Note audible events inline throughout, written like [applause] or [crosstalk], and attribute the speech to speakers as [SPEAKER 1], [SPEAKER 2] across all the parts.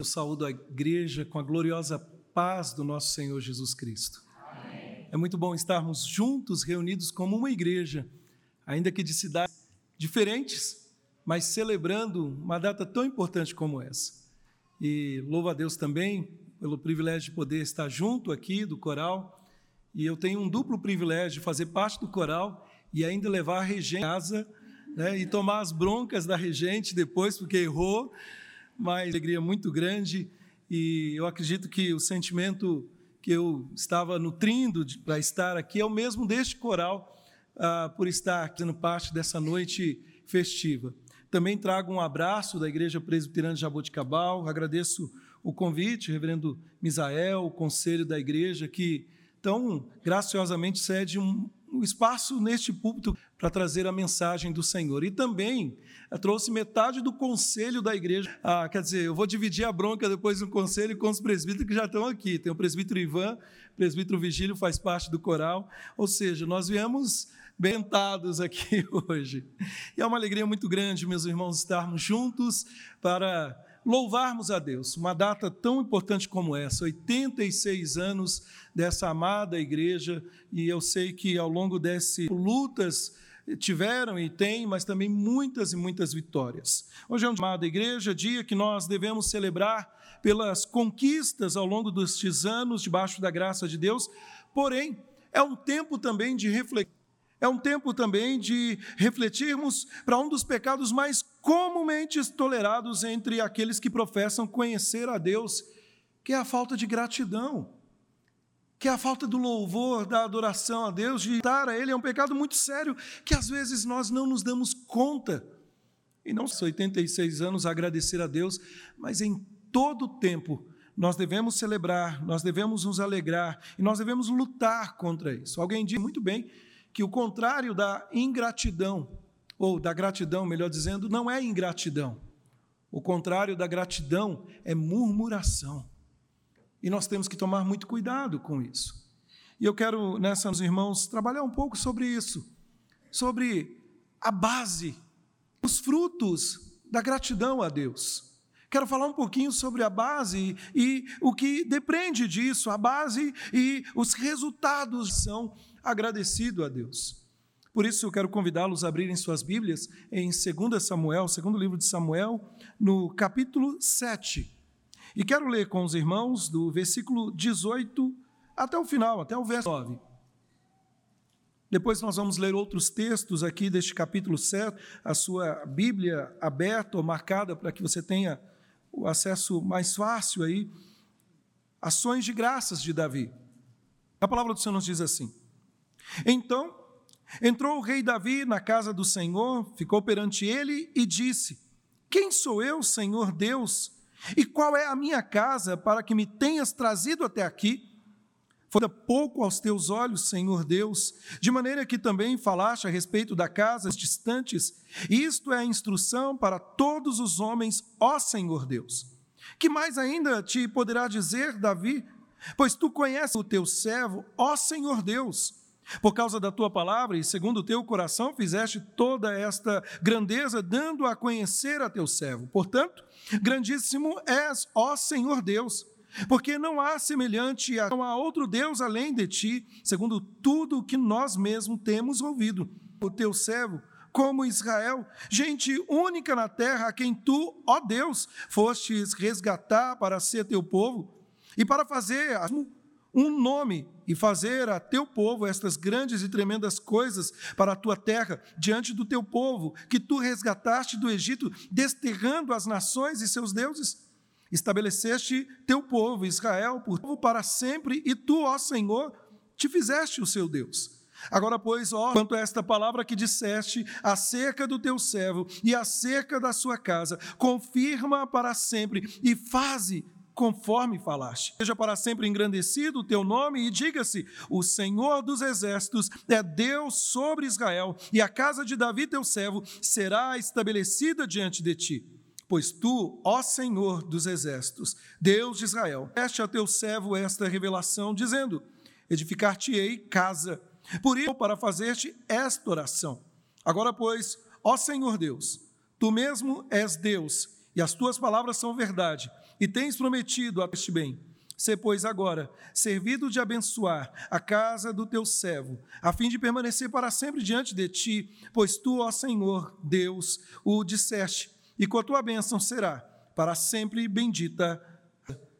[SPEAKER 1] Eu saúdo a igreja com a gloriosa paz do nosso Senhor Jesus Cristo. Amém. É muito bom estarmos juntos, reunidos como uma igreja, ainda que de cidades diferentes, mas celebrando uma data tão importante como essa. E louvo a Deus também pelo privilégio de poder estar junto aqui do coral. E eu tenho um duplo privilégio de fazer parte do coral e ainda levar a regente a casa né, e tomar as broncas da regente depois, porque errou mas alegria muito grande e eu acredito que o sentimento que eu estava nutrindo para estar aqui é o mesmo deste coral, ah, por estar sendo parte dessa noite festiva. Também trago um abraço da Igreja Presbiteriana de Jaboticabal, agradeço o convite, reverendo Misael, o conselho da igreja, que tão graciosamente cede um, um espaço neste púlpito para trazer a mensagem do Senhor. E também eh, trouxe metade do conselho da igreja. Ah, quer dizer, eu vou dividir a bronca depois no conselho com os presbíteros que já estão aqui. Tem o presbítero Ivan, o presbítero Vigílio faz parte do coral. Ou seja, nós viemos bentados aqui [laughs] hoje. E é uma alegria muito grande, meus irmãos, estarmos juntos para louvarmos a Deus. Uma data tão importante como essa, 86 anos dessa amada igreja, e eu sei que ao longo dessas lutas tiveram e têm, mas também muitas e muitas vitórias. Hoje é um amada igreja, dia que nós devemos celebrar pelas conquistas ao longo destes anos debaixo da graça de Deus, porém é um tempo também de reflexão é um tempo também de refletirmos para um dos pecados mais comumente tolerados entre aqueles que professam conhecer a Deus, que é a falta de gratidão, que é a falta do louvor, da adoração a Deus, de estar a Ele. É um pecado muito sério que às vezes nós não nos damos conta. E não são 86 anos agradecer a Deus, mas em todo o tempo nós devemos celebrar, nós devemos nos alegrar e nós devemos lutar contra isso. Alguém diz muito bem que o contrário da ingratidão, ou da gratidão, melhor dizendo, não é ingratidão. O contrário da gratidão é murmuração. E nós temos que tomar muito cuidado com isso. E eu quero, nessas irmãos, trabalhar um pouco sobre isso, sobre a base, os frutos da gratidão a Deus. Quero falar um pouquinho sobre a base e o que depende disso, a base e os resultados são agradecido a Deus. Por isso eu quero convidá-los a abrirem suas Bíblias em 2 Samuel, segundo livro de Samuel, no capítulo 7. E quero ler com os irmãos do versículo 18 até o final, até o verso 9. Depois nós vamos ler outros textos aqui deste capítulo 7, a sua Bíblia aberta ou marcada para que você tenha o acesso mais fácil aí. Ações de graças de Davi. A palavra do Senhor nos diz assim: então entrou o rei Davi na casa do Senhor, ficou perante ele e disse: Quem sou eu, Senhor Deus? E qual é a minha casa para que me tenhas trazido até aqui? Foi pouco aos teus olhos, Senhor Deus, de maneira que também falaste a respeito da casa distantes. Isto é a instrução para todos os homens, ó Senhor Deus. Que mais ainda te poderá dizer, Davi? Pois tu conheces o teu servo, ó Senhor Deus. Por causa da tua palavra e segundo o teu coração fizeste toda esta grandeza, dando a conhecer a teu servo. Portanto, grandíssimo és, ó Senhor Deus, porque não há semelhante a não há outro Deus além de ti, segundo tudo o que nós mesmos temos ouvido. O teu servo como Israel, gente única na terra, a quem tu, ó Deus, fostes resgatar para ser teu povo e para fazer um nome e fazer a teu povo estas grandes e tremendas coisas para a tua terra, diante do teu povo, que tu resgataste do Egito, desterrando as nações e seus deuses. Estabeleceste teu povo, Israel, por povo para sempre, e tu, ó Senhor, te fizeste o seu Deus. Agora, pois, ó, quanto a esta palavra que disseste acerca do teu servo e acerca da sua casa, confirma para sempre e faze conforme falaste. Seja para sempre engrandecido o teu nome e diga-se: O Senhor dos exércitos é Deus sobre Israel, e a casa de Davi, teu servo, será estabelecida diante de ti. Pois tu, ó Senhor dos exércitos, Deus de Israel, deste a teu servo esta revelação, dizendo: Edificar-te-ei casa. Por isso, para fazer-te esta oração. Agora, pois, ó Senhor Deus, tu mesmo és Deus e as tuas palavras são verdade, e tens prometido a este bem. Se, pois, agora, servido de abençoar a casa do teu servo, a fim de permanecer para sempre diante de ti, pois tu, ó Senhor, Deus, o disseste, e com a tua bênção será para sempre bendita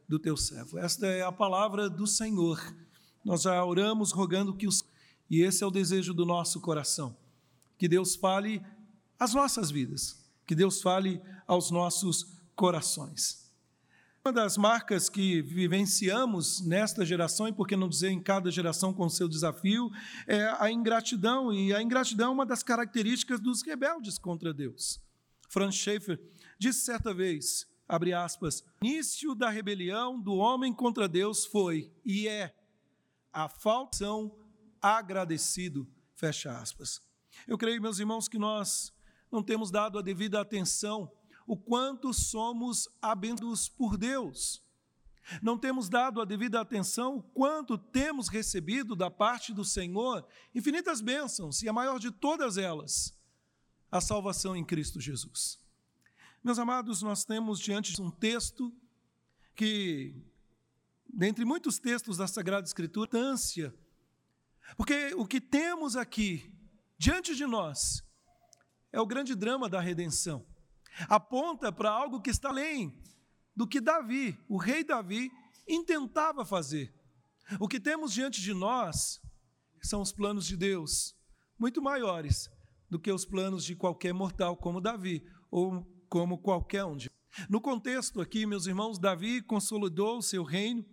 [SPEAKER 1] do teu servo. Esta é a palavra do Senhor. Nós já oramos rogando que os. E esse é o desejo do nosso coração. Que Deus fale às nossas vidas, que Deus fale aos nossos corações. Uma das marcas que vivenciamos nesta geração, e por que não dizer em cada geração com seu desafio, é a ingratidão. E a ingratidão é uma das características dos rebeldes contra Deus. Franz Schaeffer disse certa vez, abre aspas, início da rebelião do homem contra Deus foi e é a faltação agradecido, fecha aspas. Eu creio, meus irmãos, que nós não temos dado a devida atenção o quanto somos abençoados por Deus. Não temos dado a devida atenção o quanto temos recebido da parte do Senhor infinitas bênçãos, e a maior de todas elas, a salvação em Cristo Jesus. Meus amados, nós temos diante de um texto que, dentre muitos textos da Sagrada Escritura, ânsia, porque o que temos aqui diante de nós é o grande drama da redenção aponta para algo que está além do que Davi, o rei Davi, intentava fazer. O que temos diante de nós são os planos de Deus, muito maiores do que os planos de qualquer mortal, como Davi, ou como qualquer um. No contexto aqui, meus irmãos, Davi consolidou o seu reino,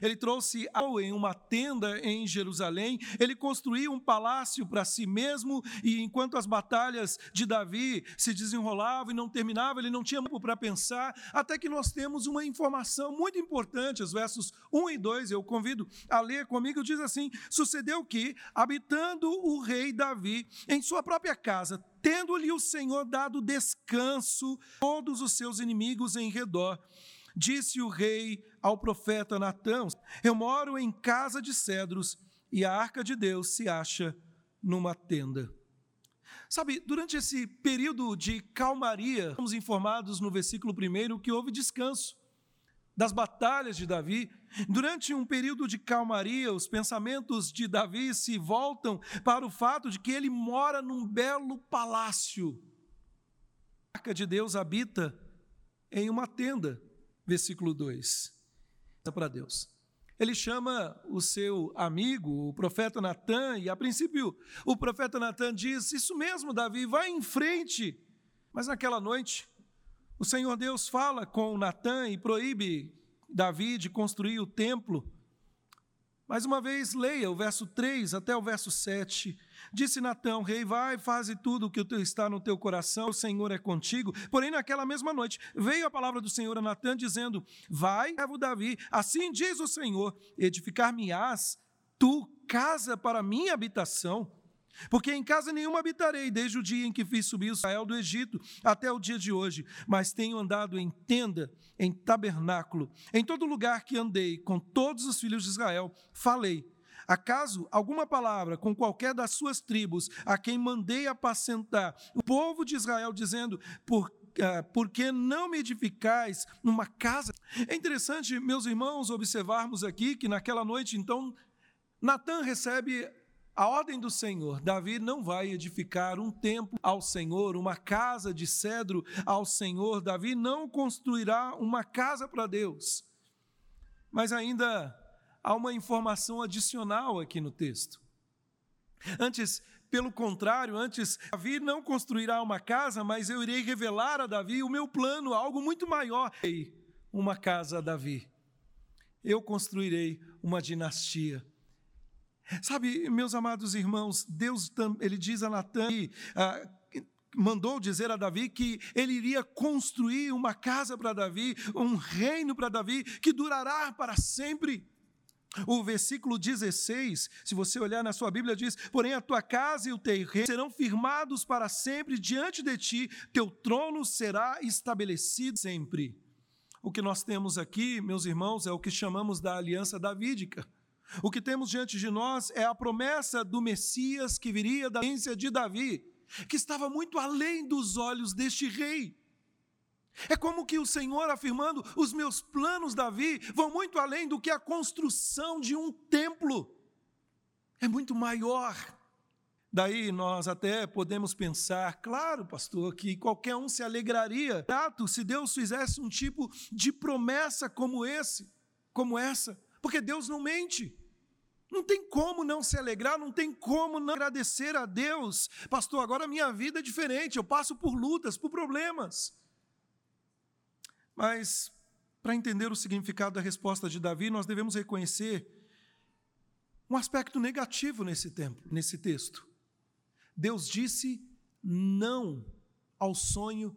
[SPEAKER 1] ele trouxe em uma tenda em Jerusalém, ele construiu um palácio para si mesmo, e enquanto as batalhas de Davi se desenrolavam e não terminavam, ele não tinha tempo para pensar, até que nós temos uma informação muito importante, os versos 1 e 2, eu convido a ler comigo, diz assim: Sucedeu que, habitando o rei Davi em sua própria casa, tendo-lhe o Senhor dado descanso, todos os seus inimigos em redor, Disse o rei ao profeta Natã: Eu moro em casa de cedros e a arca de Deus se acha numa tenda. Sabe, durante esse período de calmaria, somos informados no versículo 1 que houve descanso das batalhas de Davi. Durante um período de calmaria, os pensamentos de Davi se voltam para o fato de que ele mora num belo palácio. A arca de Deus habita em uma tenda versículo 2. Para Deus. Ele chama o seu amigo, o profeta Natan, e a princípio o profeta Natan diz: Isso mesmo, Davi, vai em frente. Mas naquela noite, o Senhor Deus fala com Natan e proíbe Davi de construir o templo mais uma vez, leia o verso 3 até o verso 7. Disse Natão, rei, vai, faze tudo o que está no teu coração, o Senhor é contigo. Porém, naquela mesma noite, veio a palavra do Senhor a Natã, dizendo, vai, servo Davi, assim diz o Senhor, edificar-me-ás tu casa para minha habitação, porque em casa nenhuma habitarei, desde o dia em que fiz subir Israel do Egito até o dia de hoje, mas tenho andado em tenda, em tabernáculo, em todo lugar que andei, com todos os filhos de Israel, falei. Acaso alguma palavra com qualquer das suas tribos, a quem mandei apacentar o povo de Israel, dizendo, por ah, porque não me edificais numa casa? É interessante, meus irmãos, observarmos aqui que naquela noite, então, Natan recebe a ordem do Senhor: Davi não vai edificar um templo ao Senhor, uma casa de cedro ao Senhor. Davi não construirá uma casa para Deus. Mas ainda há uma informação adicional aqui no texto. Antes, pelo contrário, antes, Davi não construirá uma casa, mas eu irei revelar a Davi o meu plano, algo muito maior. Uma casa a Davi. Eu construirei uma dinastia Sabe, meus amados irmãos, Deus ele diz a Natan, ah, mandou dizer a Davi que ele iria construir uma casa para Davi, um reino para Davi que durará para sempre. O versículo 16, se você olhar na sua Bíblia, diz: Porém, a tua casa e o teu reino serão firmados para sempre diante de ti, teu trono será estabelecido sempre. O que nós temos aqui, meus irmãos, é o que chamamos da aliança davídica. O que temos diante de nós é a promessa do Messias que viria da ciência de Davi, que estava muito além dos olhos deste rei. É como que o Senhor afirmando: os meus planos, Davi, vão muito além do que a construção de um templo. É muito maior. Daí nós até podemos pensar, claro, pastor, que qualquer um se alegraria tato se Deus fizesse um tipo de promessa como esse, como essa, porque Deus não mente. Não tem como não se alegrar, não tem como não agradecer a Deus. Pastor, agora minha vida é diferente, eu passo por lutas, por problemas. Mas, para entender o significado da resposta de Davi, nós devemos reconhecer um aspecto negativo nesse tempo, nesse texto. Deus disse não ao sonho.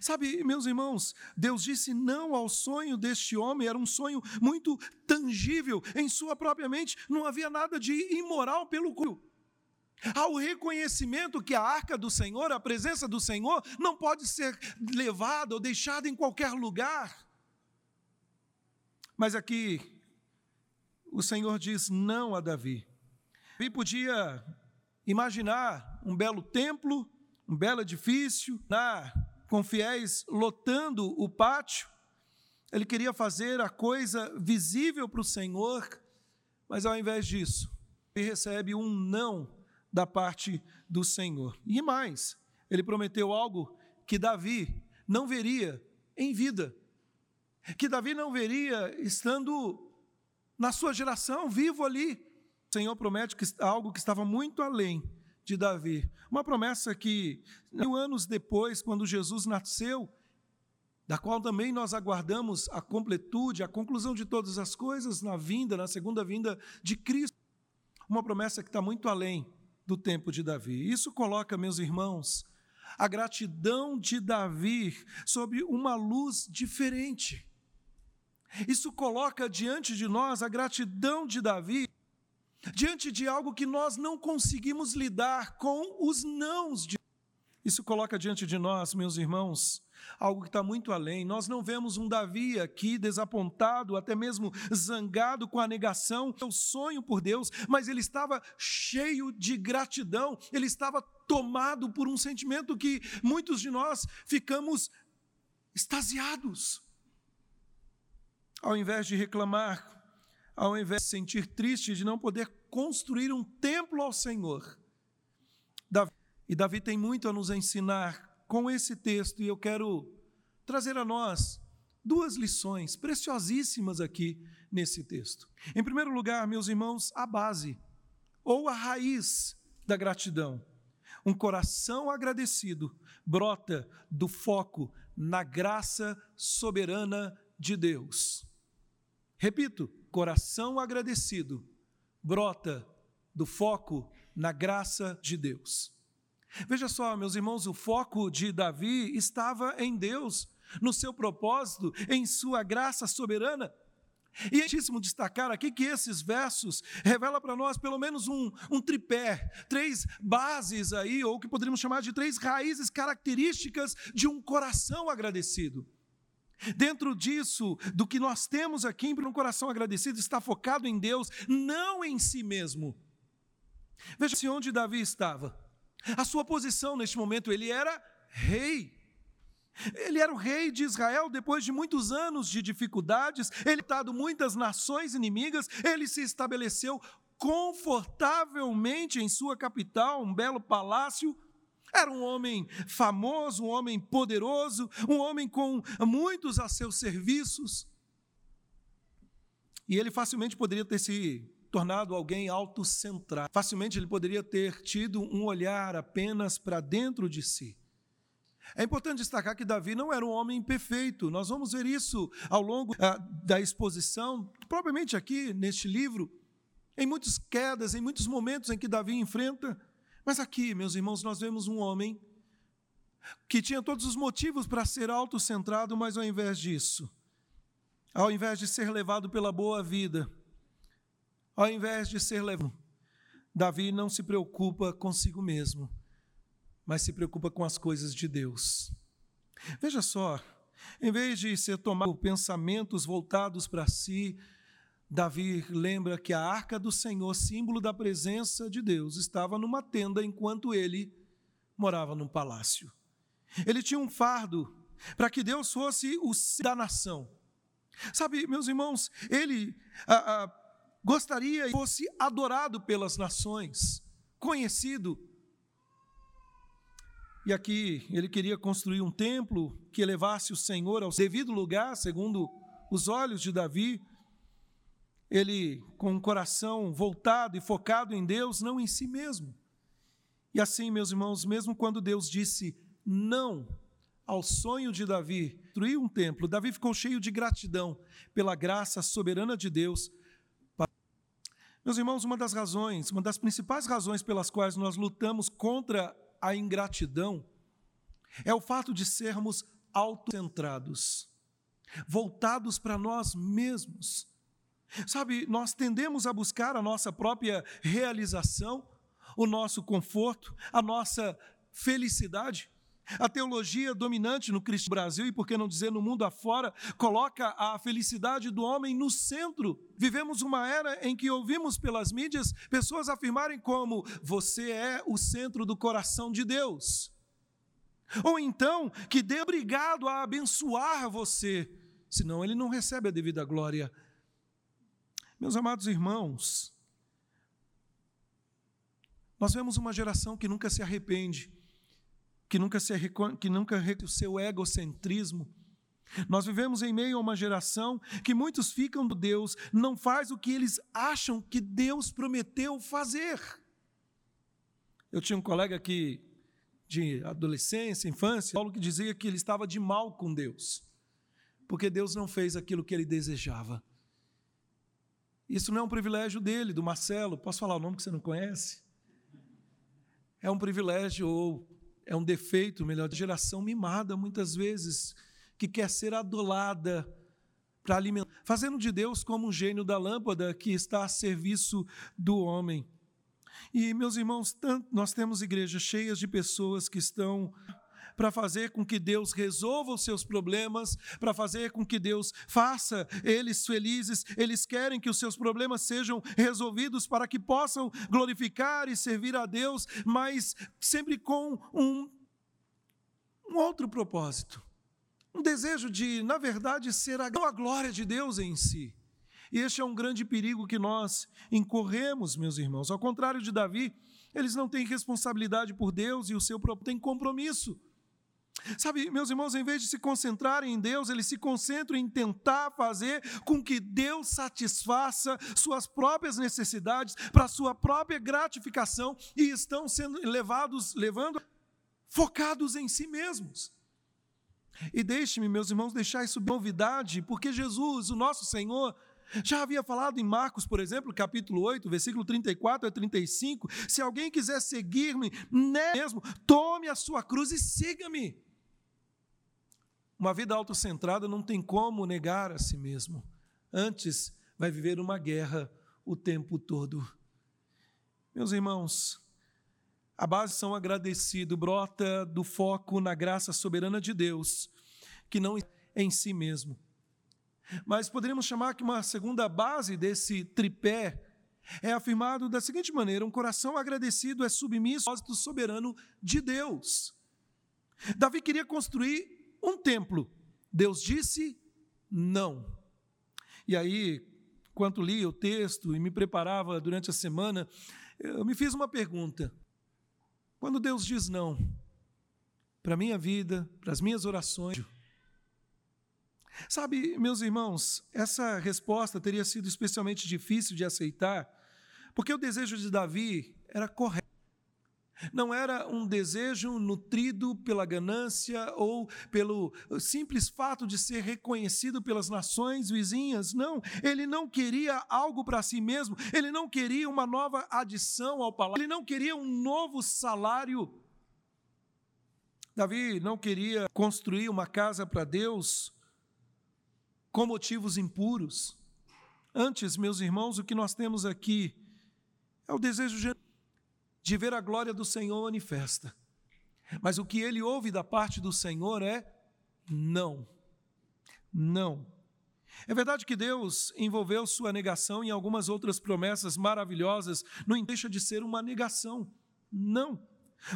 [SPEAKER 1] Sabe, meus irmãos, Deus disse não ao sonho deste homem, era um sonho muito tangível, em sua própria mente, não havia nada de imoral pelo qual ao reconhecimento que a arca do Senhor, a presença do Senhor, não pode ser levada ou deixada em qualquer lugar. Mas aqui, o Senhor diz não a Davi. Davi podia imaginar um belo templo, um belo edifício, na, com fiéis lotando o pátio. Ele queria fazer a coisa visível para o Senhor, mas ao invés disso, ele recebe um não da parte do Senhor. E mais, ele prometeu algo que Davi não veria em vida, que Davi não veria estando na sua geração, vivo ali. O Senhor promete que, algo que estava muito além de Davi. Uma promessa que, mil anos depois, quando Jesus nasceu, da qual também nós aguardamos a completude, a conclusão de todas as coisas na vinda, na segunda vinda de Cristo. Uma promessa que está muito além do tempo de Davi. Isso coloca, meus irmãos, a gratidão de Davi sobre uma luz diferente. Isso coloca diante de nós a gratidão de Davi diante de algo que nós não conseguimos lidar com os nãos de isso coloca diante de nós, meus irmãos, algo que está muito além. Nós não vemos um Davi aqui desapontado, até mesmo zangado com a negação, o sonho por Deus, mas ele estava cheio de gratidão, ele estava tomado por um sentimento que muitos de nós ficamos extasiados. Ao invés de reclamar, ao invés de sentir triste de não poder construir um templo ao Senhor, Davi e Davi tem muito a nos ensinar com esse texto, e eu quero trazer a nós duas lições preciosíssimas aqui nesse texto. Em primeiro lugar, meus irmãos, a base ou a raiz da gratidão. Um coração agradecido brota do foco na graça soberana de Deus. Repito, coração agradecido brota do foco na graça de Deus. Veja só, meus irmãos, o foco de Davi estava em Deus, no seu propósito, em sua graça soberana. E é importantíssimo destacar aqui que esses versos revelam para nós pelo menos um, um tripé, três bases aí, ou que poderíamos chamar de três raízes características de um coração agradecido. Dentro disso, do que nós temos aqui para um coração agradecido, está focado em Deus, não em si mesmo. Veja-se onde Davi estava. A sua posição neste momento, ele era rei. Ele era o rei de Israel depois de muitos anos de dificuldades, ele dado muitas nações inimigas, ele se estabeleceu confortavelmente em sua capital, um belo palácio. Era um homem famoso, um homem poderoso, um homem com muitos a seus serviços. E ele facilmente poderia ter se tornado alguém autocentrado. Facilmente ele poderia ter tido um olhar apenas para dentro de si. É importante destacar que Davi não era um homem perfeito. Nós vamos ver isso ao longo ah, da exposição, propriamente aqui neste livro, em muitas quedas, em muitos momentos em que Davi enfrenta. Mas aqui, meus irmãos, nós vemos um homem que tinha todos os motivos para ser autocentrado, mas ao invés disso, ao invés de ser levado pela boa vida, ao invés de ser levado, Davi não se preocupa consigo mesmo, mas se preocupa com as coisas de Deus. Veja só, em vez de ser tomado por pensamentos voltados para si, Davi lembra que a arca do Senhor, símbolo da presença de Deus, estava numa tenda enquanto ele morava num palácio. Ele tinha um fardo para que Deus fosse o da nação. Sabe, meus irmãos, ele gostaria que fosse adorado pelas nações, conhecido. E aqui ele queria construir um templo que elevasse o Senhor ao devido lugar, segundo os olhos de Davi. Ele com um coração voltado e focado em Deus, não em si mesmo. E assim, meus irmãos, mesmo quando Deus disse não ao sonho de Davi, construir um templo, Davi ficou cheio de gratidão pela graça soberana de Deus. Meus irmãos, uma das razões, uma das principais razões pelas quais nós lutamos contra a ingratidão é o fato de sermos autocentrados, voltados para nós mesmos. Sabe, nós tendemos a buscar a nossa própria realização, o nosso conforto, a nossa felicidade. A teologia dominante no Cristo Brasil e por que não dizer no mundo afora, coloca a felicidade do homem no centro. Vivemos uma era em que ouvimos pelas mídias pessoas afirmarem como você é o centro do coração de Deus. Ou então que Deus é obrigado a abençoar você, senão ele não recebe a devida glória. Meus amados irmãos, nós vemos uma geração que nunca se arrepende que nunca se que nunca o seu egocentrismo. Nós vivemos em meio a uma geração que muitos ficam do Deus, não faz o que eles acham que Deus prometeu fazer. Eu tinha um colega aqui de adolescência, infância, Paulo que dizia que ele estava de mal com Deus, porque Deus não fez aquilo que ele desejava. Isso não é um privilégio dele, do Marcelo, posso falar o nome que você não conhece? É um privilégio ou é um defeito, melhor, de geração mimada, muitas vezes, que quer ser adulada para alimentar, fazendo de Deus como um gênio da lâmpada que está a serviço do homem. E, meus irmãos, nós temos igrejas cheias de pessoas que estão para fazer com que Deus resolva os seus problemas, para fazer com que Deus faça eles felizes. Eles querem que os seus problemas sejam resolvidos para que possam glorificar e servir a Deus, mas sempre com um, um outro propósito. Um desejo de, na verdade, ser a glória de Deus em si. E este é um grande perigo que nós incorremos, meus irmãos. Ao contrário de Davi, eles não têm responsabilidade por Deus e o seu próprio tem compromisso. Sabe, meus irmãos, em vez de se concentrarem em Deus, eles se concentram em tentar fazer com que Deus satisfaça suas próprias necessidades para sua própria gratificação e estão sendo levados, levando focados em si mesmos. E deixe-me, meus irmãos, deixar isso novidade, porque Jesus, o nosso Senhor, já havia falado em Marcos, por exemplo, capítulo 8, versículo 34 a 35, se alguém quiser seguir-me, mesmo, tome a sua cruz e siga-me. Uma vida autocentrada não tem como negar a si mesmo. Antes, vai viver uma guerra o tempo todo. Meus irmãos, a base são agradecido brota do foco na graça soberana de Deus, que não em si mesmo. Mas poderíamos chamar que uma segunda base desse tripé é afirmado da seguinte maneira: um coração agradecido é submisso ao soberano de Deus. Davi queria construir um templo. Deus disse não. E aí, enquanto lia o texto e me preparava durante a semana, eu me fiz uma pergunta. Quando Deus diz não para a minha vida, para as minhas orações, sabe, meus irmãos, essa resposta teria sido especialmente difícil de aceitar, porque o desejo de Davi era correto. Não era um desejo nutrido pela ganância ou pelo simples fato de ser reconhecido pelas nações vizinhas. Não, ele não queria algo para si mesmo, ele não queria uma nova adição ao palácio, ele não queria um novo salário. Davi não queria construir uma casa para Deus com motivos impuros. Antes, meus irmãos, o que nós temos aqui é o desejo de ver a glória do Senhor manifesta. Mas o que ele ouve da parte do Senhor é não. Não. É verdade que Deus envolveu sua negação em algumas outras promessas maravilhosas, não deixa de ser uma negação. Não.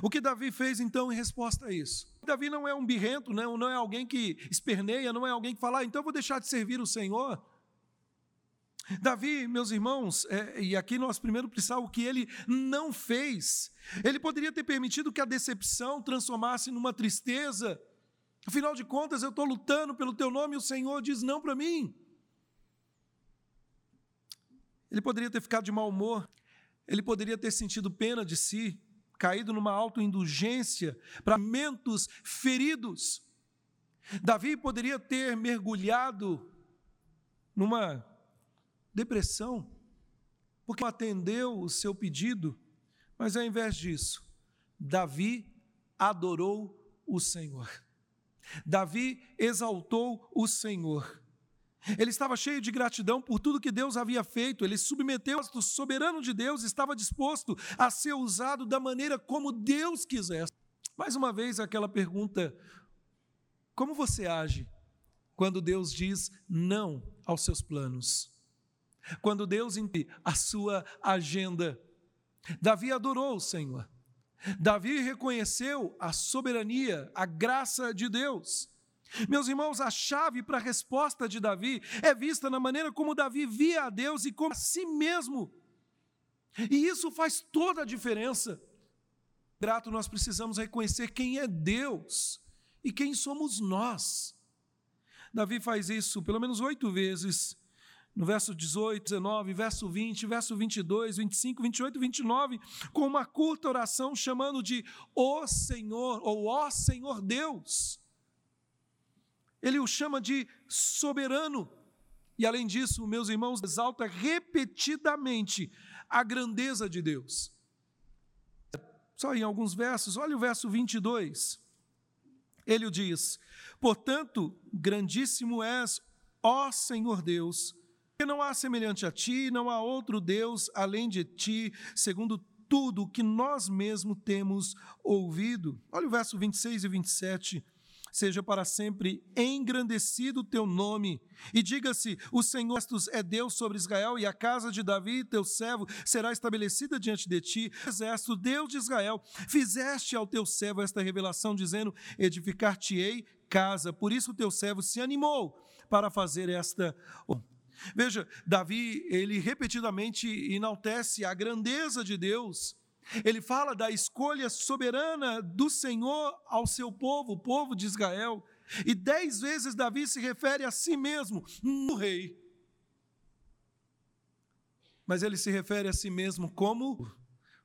[SPEAKER 1] O que Davi fez então em resposta a isso? Davi não é um birrento, não, é alguém que esperneia, não é alguém que fala, ah, então eu vou deixar de servir o Senhor. Davi, meus irmãos, é, e aqui nós primeiro precisamos o que ele não fez. Ele poderia ter permitido que a decepção transformasse numa tristeza. Afinal de contas, eu estou lutando pelo teu nome e o Senhor diz não para mim. Ele poderia ter ficado de mau humor, ele poderia ter sentido pena de si, caído numa autoindulgência para mentos feridos. Davi poderia ter mergulhado numa depressão, porque não atendeu o seu pedido, mas ao invés disso, Davi adorou o Senhor. Davi exaltou o Senhor. Ele estava cheio de gratidão por tudo que Deus havia feito, ele submeteu o soberano de Deus, estava disposto a ser usado da maneira como Deus quisesse. Mais uma vez, aquela pergunta: como você age quando Deus diz não aos seus planos? Quando Deus impede a sua agenda, Davi adorou o Senhor. Davi reconheceu a soberania, a graça de Deus. Meus irmãos, a chave para a resposta de Davi é vista na maneira como Davi via a Deus e como a si mesmo. E isso faz toda a diferença. Grato, nós precisamos reconhecer quem é Deus e quem somos nós. Davi faz isso pelo menos oito vezes no verso 18, 19, verso 20, verso 22, 25, 28 e 29, com uma curta oração chamando de O Senhor, ou Ó Senhor Deus. Ele o chama de soberano. E além disso, meus irmãos, exalta repetidamente a grandeza de Deus. Só em alguns versos, olha o verso 22. Ele o diz: Portanto, grandíssimo és, ó Senhor Deus, porque não há semelhante a ti, não há outro Deus além de ti, segundo tudo que nós mesmos temos ouvido. Olha o verso 26 e 27 seja para sempre engrandecido o teu nome. E diga-se: o Senhor é Deus sobre Israel, e a casa de Davi, teu servo, será estabelecida diante de ti. Exército, Deus de Israel, fizeste ao teu servo esta revelação, dizendo: Edificar-te-ei casa. Por isso o teu servo se animou para fazer esta. Veja, Davi, ele repetidamente enaltece a grandeza de Deus. Ele fala da escolha soberana do Senhor ao seu povo, o povo de Israel. E dez vezes Davi se refere a si mesmo, no rei. Mas ele se refere a si mesmo como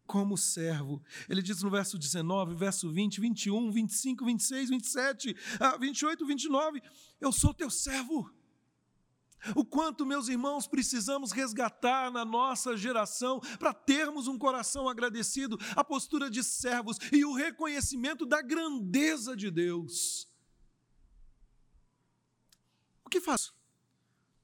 [SPEAKER 1] como servo. Ele diz no verso 19, verso 20, 21, 25, 26, 27, 28, 29, eu sou teu servo. O quanto, meus irmãos, precisamos resgatar na nossa geração para termos um coração agradecido, a postura de servos e o reconhecimento da grandeza de Deus. O que faço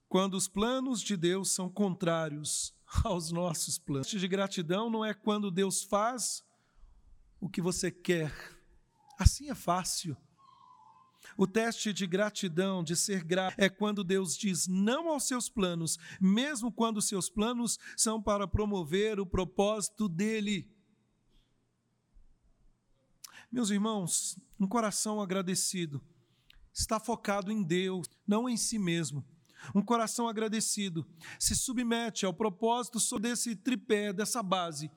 [SPEAKER 1] quando os planos de Deus são contrários aos nossos planos? De gratidão não é quando Deus faz o que você quer. Assim é fácil. O teste de gratidão, de ser grato, é quando Deus diz não aos seus planos, mesmo quando seus planos são para promover o propósito dele. Meus irmãos, um coração agradecido está focado em Deus, não em si mesmo. Um coração agradecido se submete ao propósito desse tripé, dessa base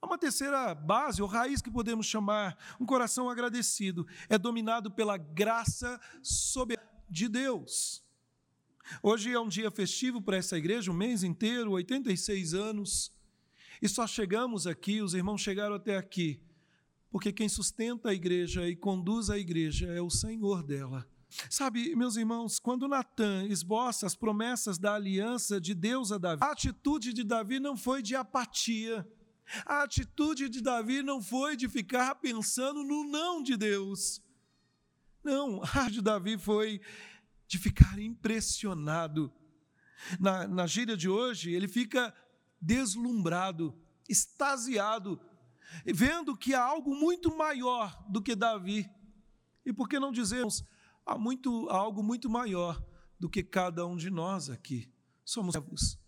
[SPEAKER 1] Há uma terceira base, ou raiz que podemos chamar, um coração agradecido, é dominado pela graça soberana de Deus. Hoje é um dia festivo para essa igreja, um mês inteiro, 86 anos, e só chegamos aqui, os irmãos chegaram até aqui, porque quem sustenta a igreja e conduz a igreja é o Senhor dela. Sabe, meus irmãos, quando Natan esboça as promessas da aliança de Deus a Davi, a atitude de Davi não foi de apatia, a atitude de Davi não foi de ficar pensando no não de Deus. Não, [laughs] a de Davi foi de ficar impressionado. Na, na gíria de hoje, ele fica deslumbrado, extasiado, vendo que há algo muito maior do que Davi. E por que não dizemos, há, muito, há algo muito maior do que cada um de nós aqui? Somos servos.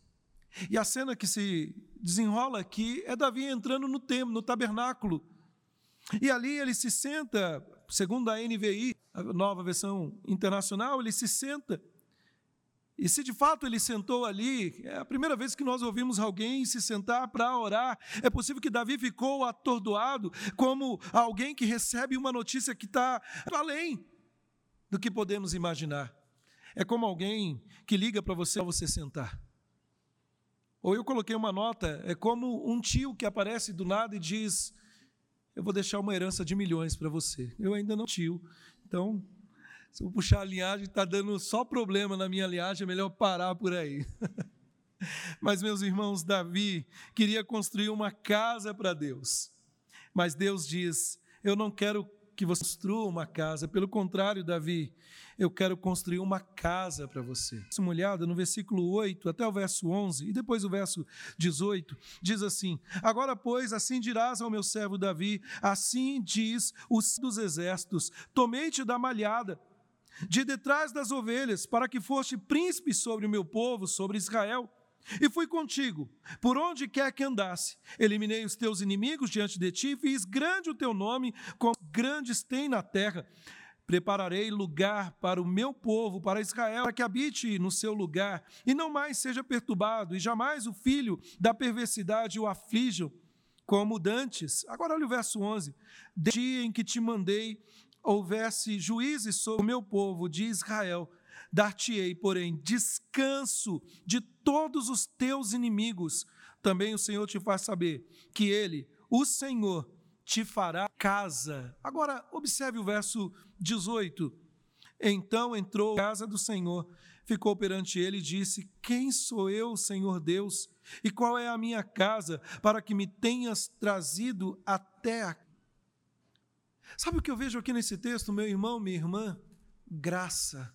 [SPEAKER 1] E a cena que se desenrola aqui é Davi entrando no templo, no tabernáculo. E ali ele se senta, segundo a NVI, a nova versão internacional, ele se senta. E se de fato ele sentou ali, é a primeira vez que nós ouvimos alguém se sentar para orar. É possível que Davi ficou atordoado, como alguém que recebe uma notícia que está além do que podemos imaginar. É como alguém que liga para você para você sentar. Ou eu coloquei uma nota, é como um tio que aparece do nada e diz: Eu vou deixar uma herança de milhões para você. Eu ainda não tio, então, se eu puxar a linhagem, está dando só problema na minha linhagem, é melhor parar por aí. [laughs] Mas, meus irmãos, Davi queria construir uma casa para Deus. Mas Deus diz: Eu não quero que você construa uma casa. Pelo contrário, Davi, eu quero construir uma casa para você. Uma olhada no versículo 8 até o verso 11 e depois o verso 18, diz assim: Agora, pois, assim dirás ao meu servo Davi, assim diz os dos exércitos: Tomei-te da malhada, de detrás das ovelhas, para que foste príncipe sobre o meu povo, sobre Israel. E fui contigo, por onde quer que andasse. Eliminei os teus inimigos diante de ti, fiz grande o teu nome, como grandes tem na terra. Prepararei lugar para o meu povo, para Israel, para que habite no seu lugar, e não mais seja perturbado, e jamais o filho da perversidade o aflijam, como dantes. Agora olha o verso 11. De dia em que te mandei, houvesse juízes sobre o meu povo de Israel, Dar-te-ei, porém, descanso de todos os teus inimigos. Também o Senhor te faz saber que Ele, o Senhor, te fará casa. Agora, observe o verso 18. Então entrou a casa do Senhor, ficou perante ele e disse: Quem sou eu, Senhor Deus? E qual é a minha casa para que me tenhas trazido até aqui? Sabe o que eu vejo aqui nesse texto, meu irmão, minha irmã? Graça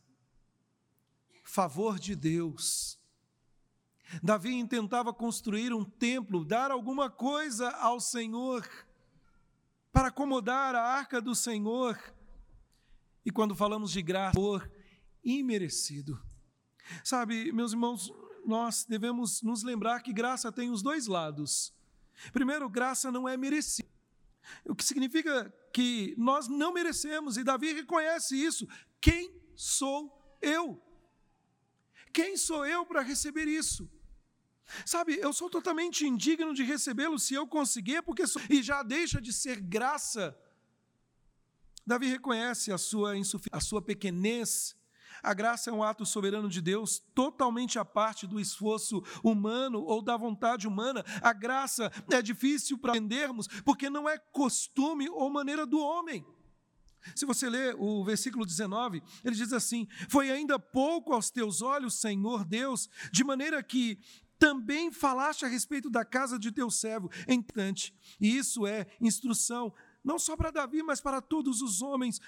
[SPEAKER 1] favor de Deus. Davi intentava construir um templo, dar alguma coisa ao Senhor, para acomodar a arca do Senhor. E quando falamos de graça, favor imerecido. Sabe, meus irmãos, nós devemos nos lembrar que graça tem os dois lados. Primeiro, graça não é merecida. O que significa que nós não merecemos, e Davi reconhece isso. Quem sou eu? Quem sou eu para receber isso? Sabe, eu sou totalmente indigno de recebê-lo se eu conseguir, porque sou... e já deixa de ser graça. Davi reconhece a sua a sua pequenez. A graça é um ato soberano de Deus, totalmente à parte do esforço humano ou da vontade humana. A graça é difícil para entendermos, porque não é costume ou maneira do homem. Se você ler o versículo 19, ele diz assim: Foi ainda pouco aos teus olhos, Senhor Deus, de maneira que também falaste a respeito da casa de teu servo, entanto, e isso é instrução, não só para Davi, mas para todos os homens.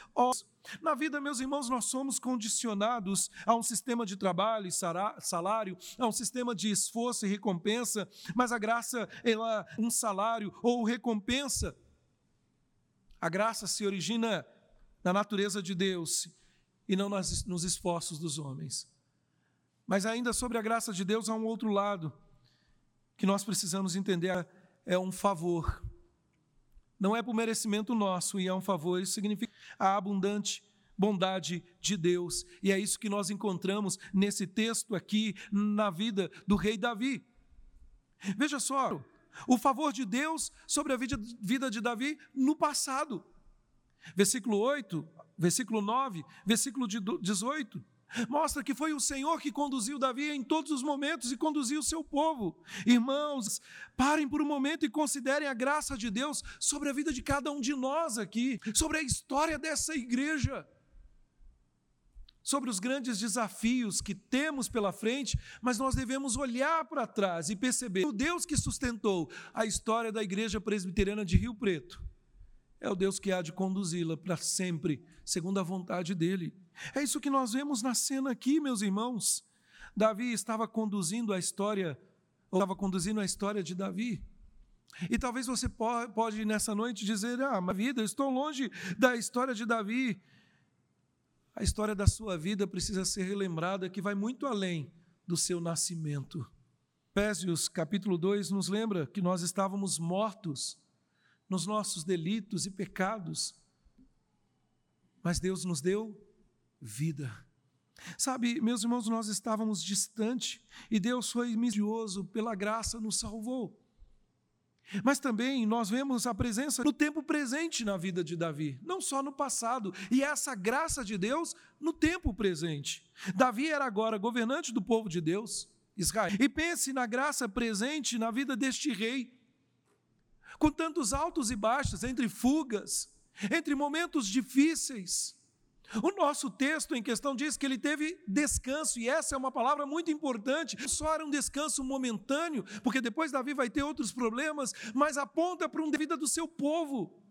[SPEAKER 1] Na vida, meus irmãos, nós somos condicionados a um sistema de trabalho e salário, a um sistema de esforço e recompensa, mas a graça, ela, um salário ou recompensa. A graça se origina na natureza de Deus e não nas, nos esforços dos homens. Mas ainda sobre a graça de Deus há um outro lado que nós precisamos entender: é um favor. Não é por merecimento nosso, e é um favor. Isso significa a abundante bondade de Deus. E é isso que nós encontramos nesse texto aqui, na vida do rei Davi. Veja só, o favor de Deus sobre a vida de Davi no passado. Versículo 8, versículo 9, versículo 18. Mostra que foi o Senhor que conduziu Davi em todos os momentos e conduziu o seu povo. Irmãos, parem por um momento e considerem a graça de Deus sobre a vida de cada um de nós aqui, sobre a história dessa igreja, sobre os grandes desafios que temos pela frente, mas nós devemos olhar para trás e perceber o Deus que sustentou a história da igreja presbiteriana de Rio Preto é o Deus que há de conduzi-la para sempre, segundo a vontade dele. É isso que nós vemos na cena aqui, meus irmãos. Davi estava conduzindo a história, ou estava conduzindo a história de Davi. E talvez você pode nessa noite dizer: "Ah, minha vida, eu estou longe da história de Davi". A história da sua vida precisa ser relembrada que vai muito além do seu nascimento. Efésios capítulo 2 nos lembra que nós estávamos mortos nos nossos delitos e pecados, mas Deus nos deu vida. Sabe, meus irmãos, nós estávamos distante e Deus foi misericordioso, pela graça nos salvou. Mas também nós vemos a presença no tempo presente na vida de Davi, não só no passado, e essa graça de Deus no tempo presente. Davi era agora governante do povo de Deus, Israel. E pense na graça presente na vida deste rei, com tantos altos e baixos, entre fugas, entre momentos difíceis. O nosso texto em questão diz que ele teve descanso, e essa é uma palavra muito importante. Só era um descanso momentâneo, porque depois Davi vai ter outros problemas, mas aponta para um vida do seu povo.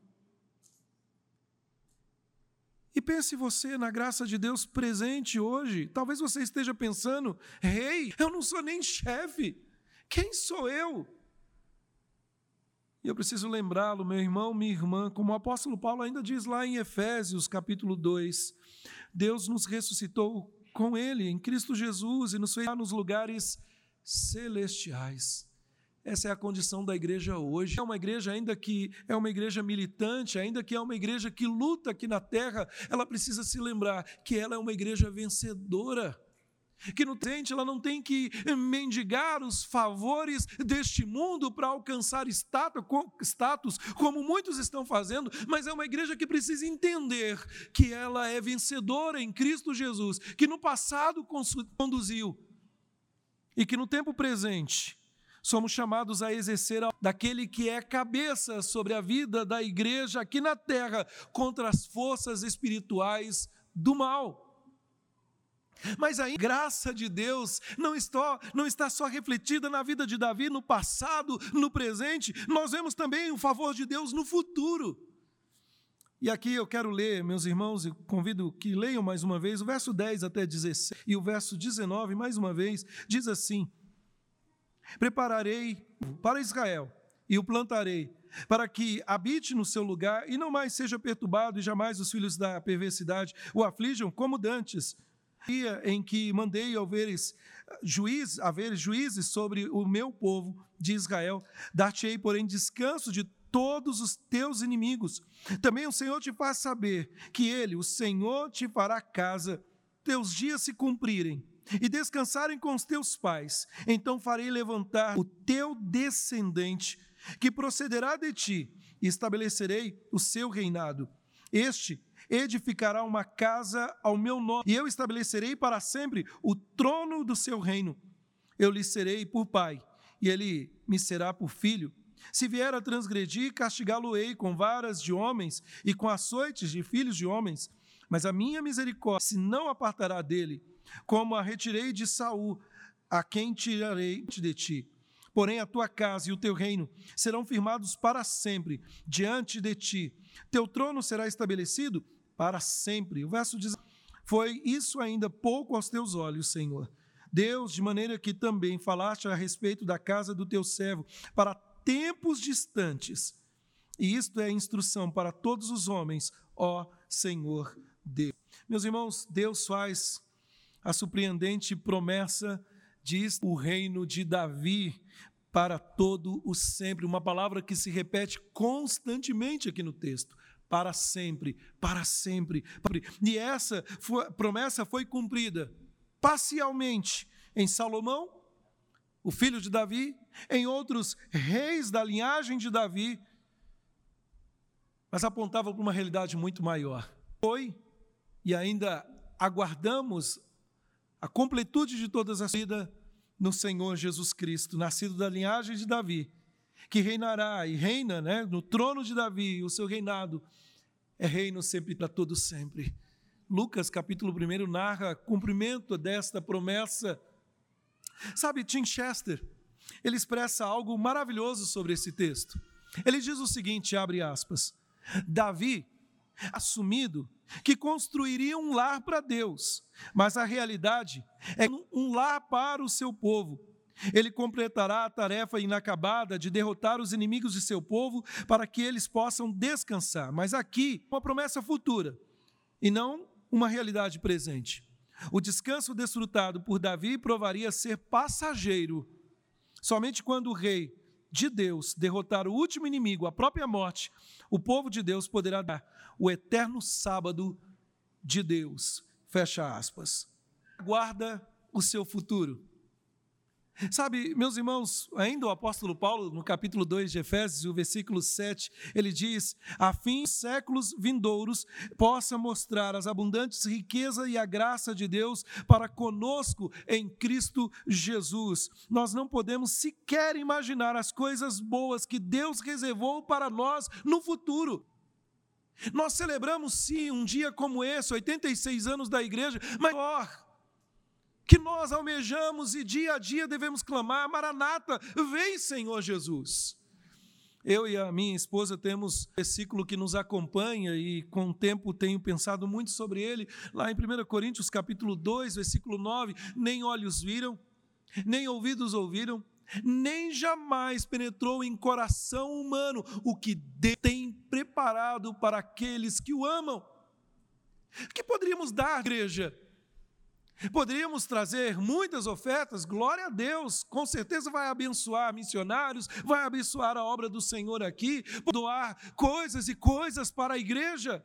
[SPEAKER 1] E pense você na graça de Deus presente hoje. Talvez você esteja pensando: rei, hey, eu não sou nem chefe. Quem sou eu? E eu preciso lembrá-lo, meu irmão, minha irmã, como o apóstolo Paulo ainda diz lá em Efésios, capítulo 2, Deus nos ressuscitou com ele em Cristo Jesus e nos fez nos lugares celestiais. Essa é a condição da igreja hoje. É uma igreja ainda que é uma igreja militante, ainda que é uma igreja que luta aqui na terra, ela precisa se lembrar que ela é uma igreja vencedora que no presente ela não tem que mendigar os favores deste mundo para alcançar status, como muitos estão fazendo, mas é uma igreja que precisa entender que ela é vencedora em Cristo Jesus, que no passado conduziu e que no tempo presente somos chamados a exercer daquele que é cabeça sobre a vida da igreja aqui na terra contra as forças espirituais do mal. Mas a graça de Deus não está, não está só refletida na vida de Davi no passado, no presente, nós vemos também o favor de Deus no futuro. E aqui eu quero ler, meus irmãos, e convido que leiam mais uma vez o verso 10 até 16 e o verso 19, mais uma vez, diz assim: Prepararei para Israel e o plantarei, para que habite no seu lugar e não mais seja perturbado, e jamais os filhos da perversidade o aflijam como dantes dia em que mandei haveres juiz, haveres juízes sobre o meu povo de Israel, dar-te-ei, porém, descanso de todos os teus inimigos. Também o Senhor te faz saber que Ele, o Senhor, te fará casa, teus dias se cumprirem e descansarem com os teus pais. Então farei levantar o teu descendente, que procederá de ti, e estabelecerei o seu reinado. Este edificará uma casa ao meu nome, e eu estabelecerei para sempre o trono do seu reino. Eu lhe serei por pai, e ele me será por filho. Se vier a transgredir, castigá-lo-ei com varas de homens e com açoites de filhos de homens. Mas a minha misericórdia se não apartará dele, como a retirei de Saul, a quem tirarei de ti. Porém, a tua casa e o teu reino serão firmados para sempre diante de ti. Teu trono será estabelecido para sempre. O verso diz: Foi isso ainda pouco aos teus olhos, Senhor. Deus, de maneira que também falaste a respeito da casa do teu servo para tempos distantes. E isto é instrução para todos os homens, ó Senhor Deus. Meus irmãos, Deus faz a surpreendente promessa diz o reino de Davi para todo o sempre, uma palavra que se repete constantemente aqui no texto para sempre, para sempre. E essa foi, promessa foi cumprida parcialmente em Salomão, o filho de Davi, em outros reis da linhagem de Davi, mas apontava para uma realidade muito maior. Foi e ainda aguardamos a completude de todas as vidas no Senhor Jesus Cristo, nascido da linhagem de Davi, que reinará e reina né, no trono de Davi, o seu reinado é reino sempre para todos sempre. Lucas capítulo 1 narra cumprimento desta promessa. Sabe, Tim Chester, ele expressa algo maravilhoso sobre esse texto. Ele diz o seguinte, abre aspas: Davi assumido que construiria um lar para Deus, mas a realidade é um lar para o seu povo ele completará a tarefa inacabada de derrotar os inimigos de seu povo para que eles possam descansar. Mas aqui, uma promessa futura e não uma realidade presente. O descanso desfrutado por Davi provaria ser passageiro. Somente quando o rei de Deus derrotar o último inimigo, a própria morte, o povo de Deus poderá dar o eterno sábado de Deus. Fecha aspas. Guarda o seu futuro. Sabe, meus irmãos, ainda o apóstolo Paulo, no capítulo 2 de Efésios, o versículo 7, ele diz: a fim séculos vindouros possa mostrar as abundantes riquezas e a graça de Deus para conosco em Cristo Jesus. Nós não podemos sequer imaginar as coisas boas que Deus reservou para nós no futuro. Nós celebramos sim um dia como esse, 86 anos da igreja, mas que nós almejamos e dia a dia devemos clamar: Maranata, vem Senhor Jesus. Eu e a minha esposa temos um versículo que nos acompanha e com o tempo tenho pensado muito sobre ele, lá em 1 Coríntios capítulo 2, versículo 9, nem olhos viram, nem ouvidos ouviram, nem jamais penetrou em coração humano o que Deus tem preparado para aqueles que o amam. O que poderíamos dar, igreja? Poderíamos trazer muitas ofertas, glória a Deus, com certeza vai abençoar missionários, vai abençoar a obra do Senhor aqui, doar coisas e coisas para a igreja.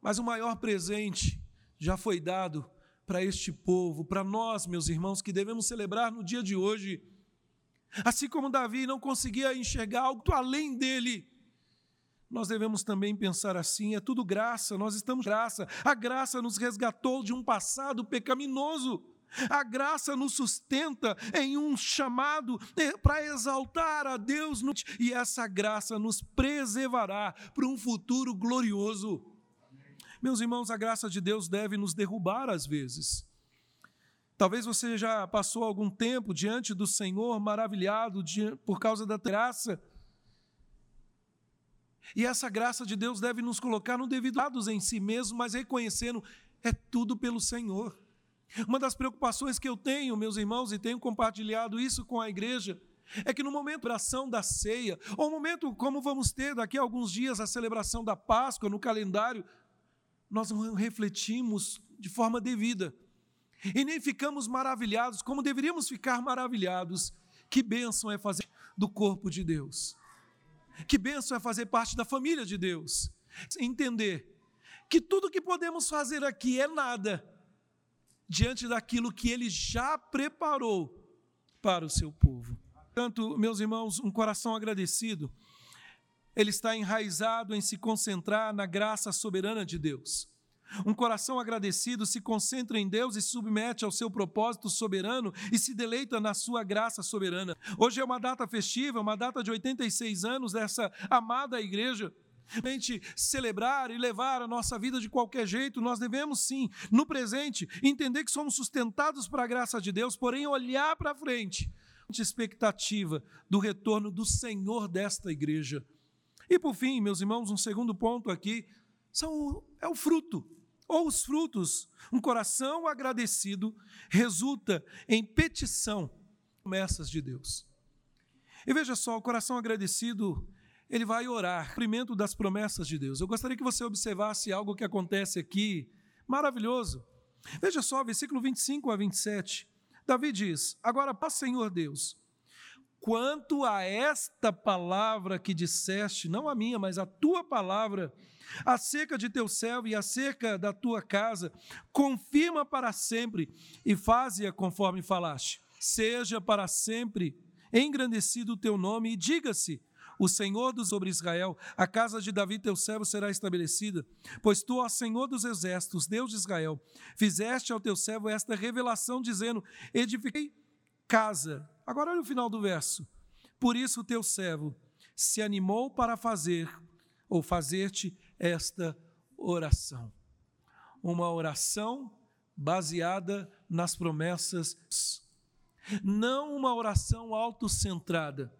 [SPEAKER 1] Mas o maior presente já foi dado para este povo, para nós, meus irmãos, que devemos celebrar no dia de hoje. Assim como Davi não conseguia enxergar algo além dele, nós devemos também pensar assim: é tudo graça, nós estamos graça. A graça nos resgatou de um passado pecaminoso. A graça nos sustenta em um chamado é, para exaltar a Deus, e essa graça nos preservará para um futuro glorioso. Meus irmãos, a graça de Deus deve nos derrubar às vezes. Talvez você já passou algum tempo diante do Senhor maravilhado por causa da graça e essa graça de Deus deve nos colocar no devido lados em si mesmo, mas reconhecendo é tudo pelo Senhor. Uma das preocupações que eu tenho, meus irmãos, e tenho compartilhado isso com a igreja, é que no momento da oração da ceia, ou no momento como vamos ter daqui a alguns dias a celebração da Páscoa no calendário, nós não refletimos de forma devida. E nem ficamos maravilhados como deveríamos ficar maravilhados. Que bênção é fazer do corpo de Deus. Que benção é fazer parte da família de Deus. Entender que tudo que podemos fazer aqui é nada diante daquilo que Ele já preparou para o seu povo. Portanto, meus irmãos, um coração agradecido, ele está enraizado em se concentrar na graça soberana de Deus. Um coração agradecido se concentra em Deus e submete ao seu propósito soberano e se deleita na sua graça soberana. Hoje é uma data festiva, uma data de 86 anos dessa amada igreja. Mente celebrar e levar a nossa vida de qualquer jeito, nós devemos sim, no presente, entender que somos sustentados para a graça de Deus, porém olhar para frente, expectativa do retorno do Senhor desta igreja. E por fim, meus irmãos, um segundo ponto aqui são, é o fruto ou os frutos. Um coração agradecido resulta em petição, promessas de Deus. E veja só, o coração agradecido, ele vai orar, cumprimento das promessas de Deus. Eu gostaria que você observasse algo que acontece aqui, maravilhoso. Veja só, versículo 25 a 27. Davi diz: Agora, paz, Senhor Deus, quanto a esta palavra que disseste, não a minha, mas a tua palavra, acerca de teu servo e acerca da tua casa, confirma para sempre e faze-a conforme falaste. Seja para sempre engrandecido o teu nome e diga-se: o Senhor dos sobre Israel, a casa de Davi teu servo será estabelecida, pois tu, ó Senhor dos exércitos, Deus de Israel, fizeste ao teu servo esta revelação dizendo: edifiquei casa. Agora olha o final do verso. Por isso o teu servo se animou para fazer ou fazer-te esta oração. Uma oração baseada nas promessas, não uma oração autocentrada,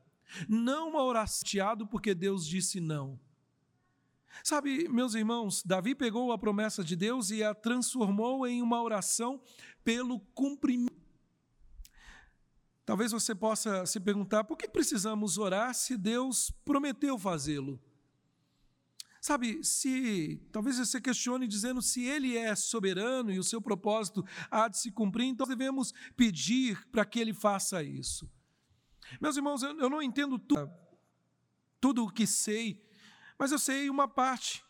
[SPEAKER 1] não uma oração porque Deus disse não. Sabe, meus irmãos, Davi pegou a promessa de Deus e a transformou em uma oração pelo cumprimento. Talvez você possa se perguntar por que precisamos orar se Deus prometeu fazê-lo? Sabe, se talvez você questione dizendo se ele é soberano e o seu propósito há de se cumprir, então devemos pedir para que ele faça isso. Meus irmãos, eu não entendo tudo, tudo o que sei, mas eu sei uma parte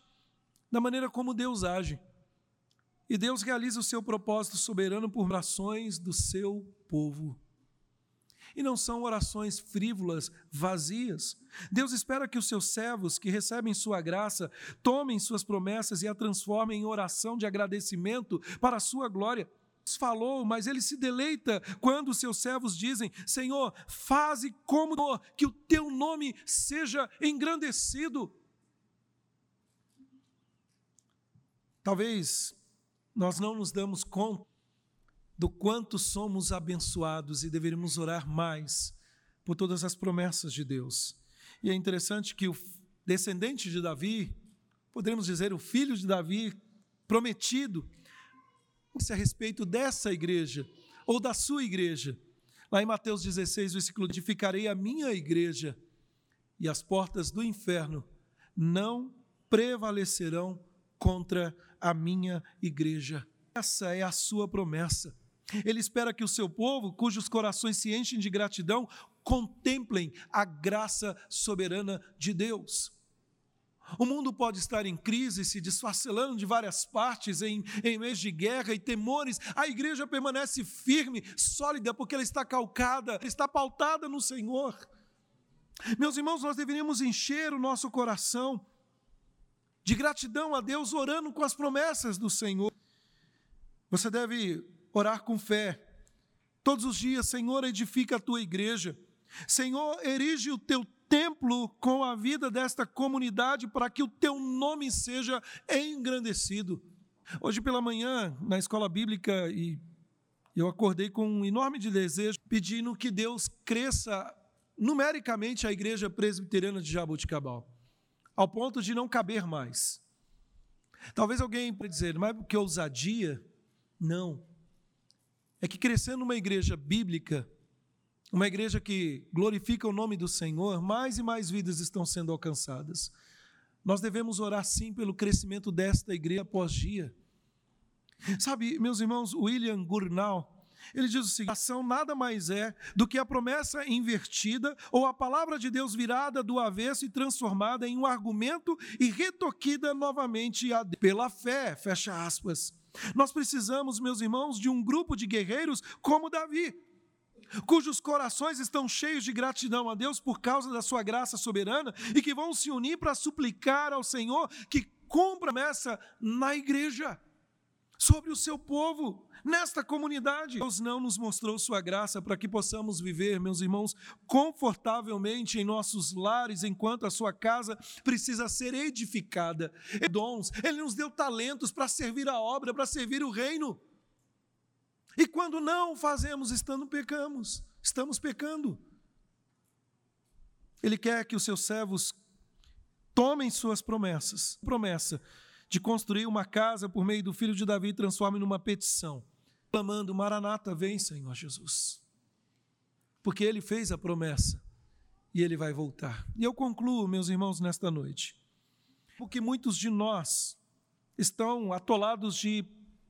[SPEAKER 1] da maneira como Deus age. E Deus realiza o seu propósito soberano por orações do seu povo. E não são orações frívolas, vazias. Deus espera que os seus servos, que recebem sua graça, tomem suas promessas e a transformem em oração de agradecimento para a sua glória. Falou, mas ele se deleita quando os seus servos dizem: Senhor, faze como que o teu nome seja engrandecido. Talvez nós não nos damos conta do quanto somos abençoados e deveríamos orar mais por todas as promessas de Deus. E é interessante que o descendente de Davi, poderíamos dizer o filho de Davi, prometido, a respeito dessa igreja ou da sua igreja. Lá em Mateus 16, versículo: Edificarei a minha igreja e as portas do inferno não prevalecerão contra a minha igreja. Essa é a sua promessa. Ele espera que o seu povo, cujos corações se enchem de gratidão, contemplem a graça soberana de Deus. O mundo pode estar em crise, se desfacelando de várias partes, em, em mês de guerra e temores. A igreja permanece firme, sólida, porque ela está calcada, está pautada no Senhor. Meus irmãos, nós deveríamos encher o nosso coração de gratidão a Deus, orando com as promessas do Senhor. Você deve orar com fé. Todos os dias, Senhor, edifica a tua igreja. Senhor, erige o teu templo com a vida desta comunidade para que o teu nome seja engrandecido. Hoje pela manhã, na escola bíblica, e eu acordei com um enorme desejo, pedindo que Deus cresça numericamente a igreja presbiteriana de Jaboticabal ao ponto de não caber mais. Talvez alguém pode dizer, mas que ousadia? Não. É que crescendo uma igreja bíblica, uma igreja que glorifica o nome do Senhor, mais e mais vidas estão sendo alcançadas. Nós devemos orar sim pelo crescimento desta igreja após dia. Sabe, meus irmãos, William Gurnall, ele diz o seguinte: ação nada mais é do que a promessa invertida ou a palavra de Deus virada do avesso e transformada em um argumento e retoquida novamente pela fé. Fecha aspas. Nós precisamos, meus irmãos, de um grupo de guerreiros como Davi, cujos corações estão cheios de gratidão a Deus por causa da sua graça soberana e que vão se unir para suplicar ao Senhor que cumpra a promessa na igreja sobre o seu povo nesta comunidade. Deus não nos mostrou sua graça para que possamos viver, meus irmãos, confortavelmente em nossos lares, enquanto a sua casa precisa ser edificada. E dons, Ele nos deu talentos para servir a obra, para servir o reino. E quando não fazemos, estando pecamos, estamos pecando. Ele quer que os seus servos tomem suas promessas. Promessa de construir uma casa por meio do filho de Davi transforme numa petição, clamando: Maranata, vem, Senhor Jesus. Porque ele fez a promessa e ele vai voltar. E eu concluo, meus irmãos, nesta noite, porque muitos de nós estão atolados de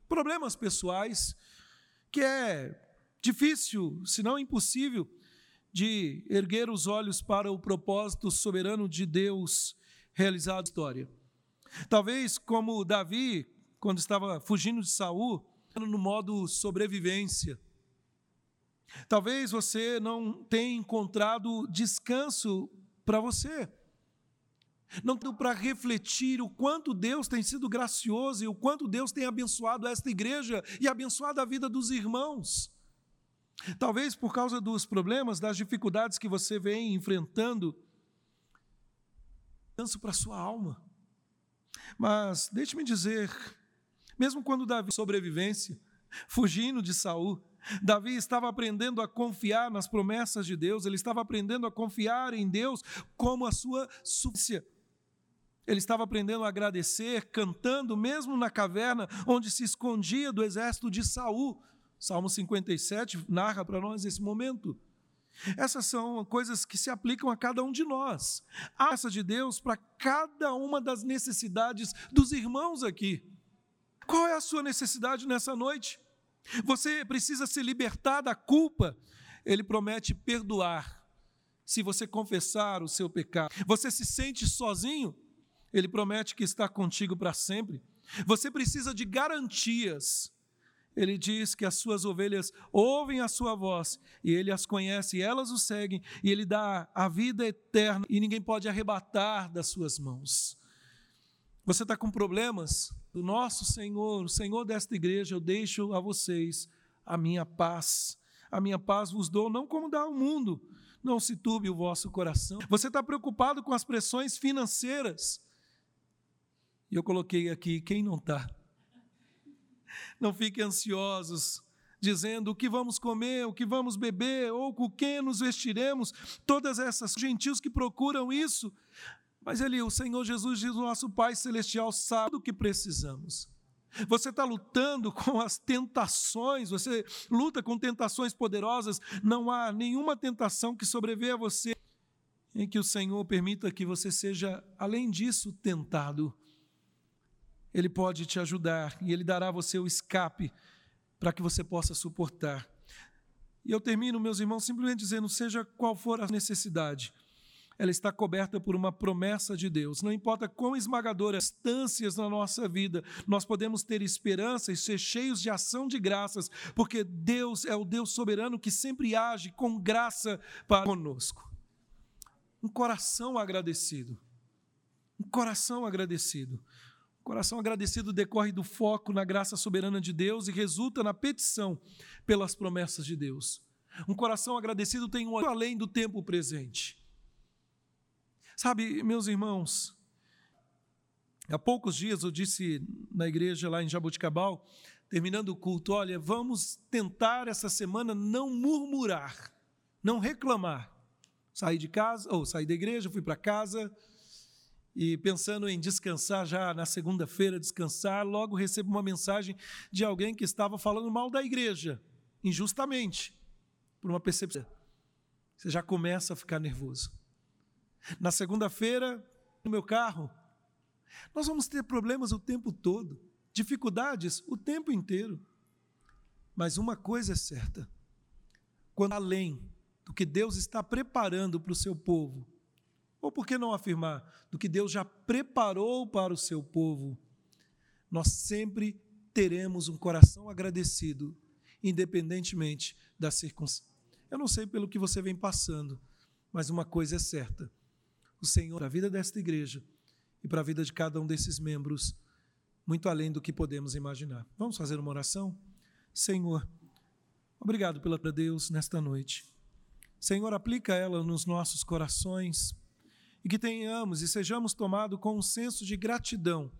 [SPEAKER 1] problemas pessoais que é difícil, se não impossível, de erguer os olhos para o propósito soberano de Deus realizado na história. Talvez como Davi, quando estava fugindo de Saul, no modo sobrevivência. Talvez você não tenha encontrado descanso para você. Não deu para refletir o quanto Deus tem sido gracioso e o quanto Deus tem abençoado esta igreja e abençoado a vida dos irmãos. Talvez por causa dos problemas, das dificuldades que você vem enfrentando, descanso para sua alma. Mas deixe-me dizer, mesmo quando Davi sobrevivência, fugindo de Saul, Davi estava aprendendo a confiar nas promessas de Deus, ele estava aprendendo a confiar em Deus como a sua suficiência. Ele estava aprendendo a agradecer, cantando, mesmo na caverna onde se escondia do exército de Saul. Salmo 57 narra para nós esse momento. Essas são coisas que se aplicam a cada um de nós. A graça de Deus para cada uma das necessidades dos irmãos aqui. Qual é a sua necessidade nessa noite? Você precisa se libertar da culpa. Ele promete perdoar se você confessar o seu pecado. Você se sente sozinho? Ele promete que está contigo para sempre. Você precisa de garantias. Ele diz que as suas ovelhas ouvem a sua voz e ele as conhece e elas o seguem e ele dá a vida eterna e ninguém pode arrebatar das suas mãos. Você está com problemas? O nosso Senhor, o Senhor desta igreja, eu deixo a vocês a minha paz. A minha paz vos dou, não como dá o mundo não se turbe o vosso coração. Você está preocupado com as pressões financeiras. E eu coloquei aqui: quem não está? Não fiquem ansiosos, dizendo o que vamos comer, o que vamos beber, ou com que nos vestiremos. Todas essas gentios que procuram isso. Mas ele, o Senhor Jesus, diz: o nosso Pai Celestial sabe do que precisamos. Você está lutando com as tentações, você luta com tentações poderosas, não há nenhuma tentação que sobreveia a você em que o Senhor permita que você seja, além disso, tentado. Ele pode te ajudar e Ele dará a você o escape para que você possa suportar. E eu termino, meus irmãos, simplesmente dizendo: seja qual for a necessidade, ela está coberta por uma promessa de Deus. Não importa quão esmagadoras distâncias na nossa vida, nós podemos ter esperança e ser cheios de ação de graças, porque Deus é o Deus soberano que sempre age com graça para conosco. Um coração agradecido. Um coração agradecido. Coração agradecido decorre do foco na graça soberana de Deus e resulta na petição pelas promessas de Deus. Um coração agradecido tem um além do tempo presente. Sabe, meus irmãos, há poucos dias eu disse na igreja lá em Jaboticabal, terminando o culto, olha, vamos tentar essa semana não murmurar, não reclamar. Saí de casa, ou saí da igreja, fui para casa, e pensando em descansar já na segunda-feira, descansar, logo recebo uma mensagem de alguém que estava falando mal da igreja, injustamente, por uma percepção. Você já começa a ficar nervoso. Na segunda-feira, no meu carro, nós vamos ter problemas o tempo todo, dificuldades o tempo inteiro. Mas uma coisa é certa: quando além do que Deus está preparando para o seu povo, ou por que não afirmar, do que Deus já preparou para o seu povo, nós sempre teremos um coração agradecido, independentemente das circunstâncias. Eu não sei pelo que você vem passando, mas uma coisa é certa: o Senhor para a vida desta igreja e para a vida de cada um desses membros, muito além do que podemos imaginar. Vamos fazer uma oração? Senhor, obrigado pela Deus nesta noite. Senhor, aplica ela nos nossos corações e que tenhamos e sejamos tomados com um senso de gratidão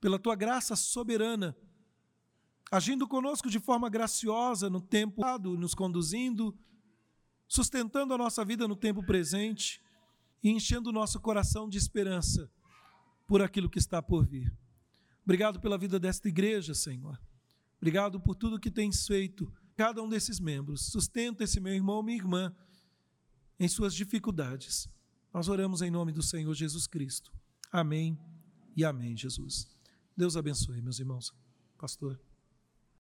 [SPEAKER 1] pela tua graça soberana, agindo conosco de forma graciosa no tempo nos conduzindo, sustentando a nossa vida no tempo presente e enchendo o nosso coração de esperança por aquilo que está por vir. Obrigado pela vida desta igreja, Senhor. Obrigado por tudo que tens feito, cada um desses membros. Sustenta esse meu irmão, minha irmã, em suas dificuldades. Nós oramos em nome do Senhor Jesus Cristo. Amém e amém, Jesus. Deus abençoe, meus irmãos. Pastor.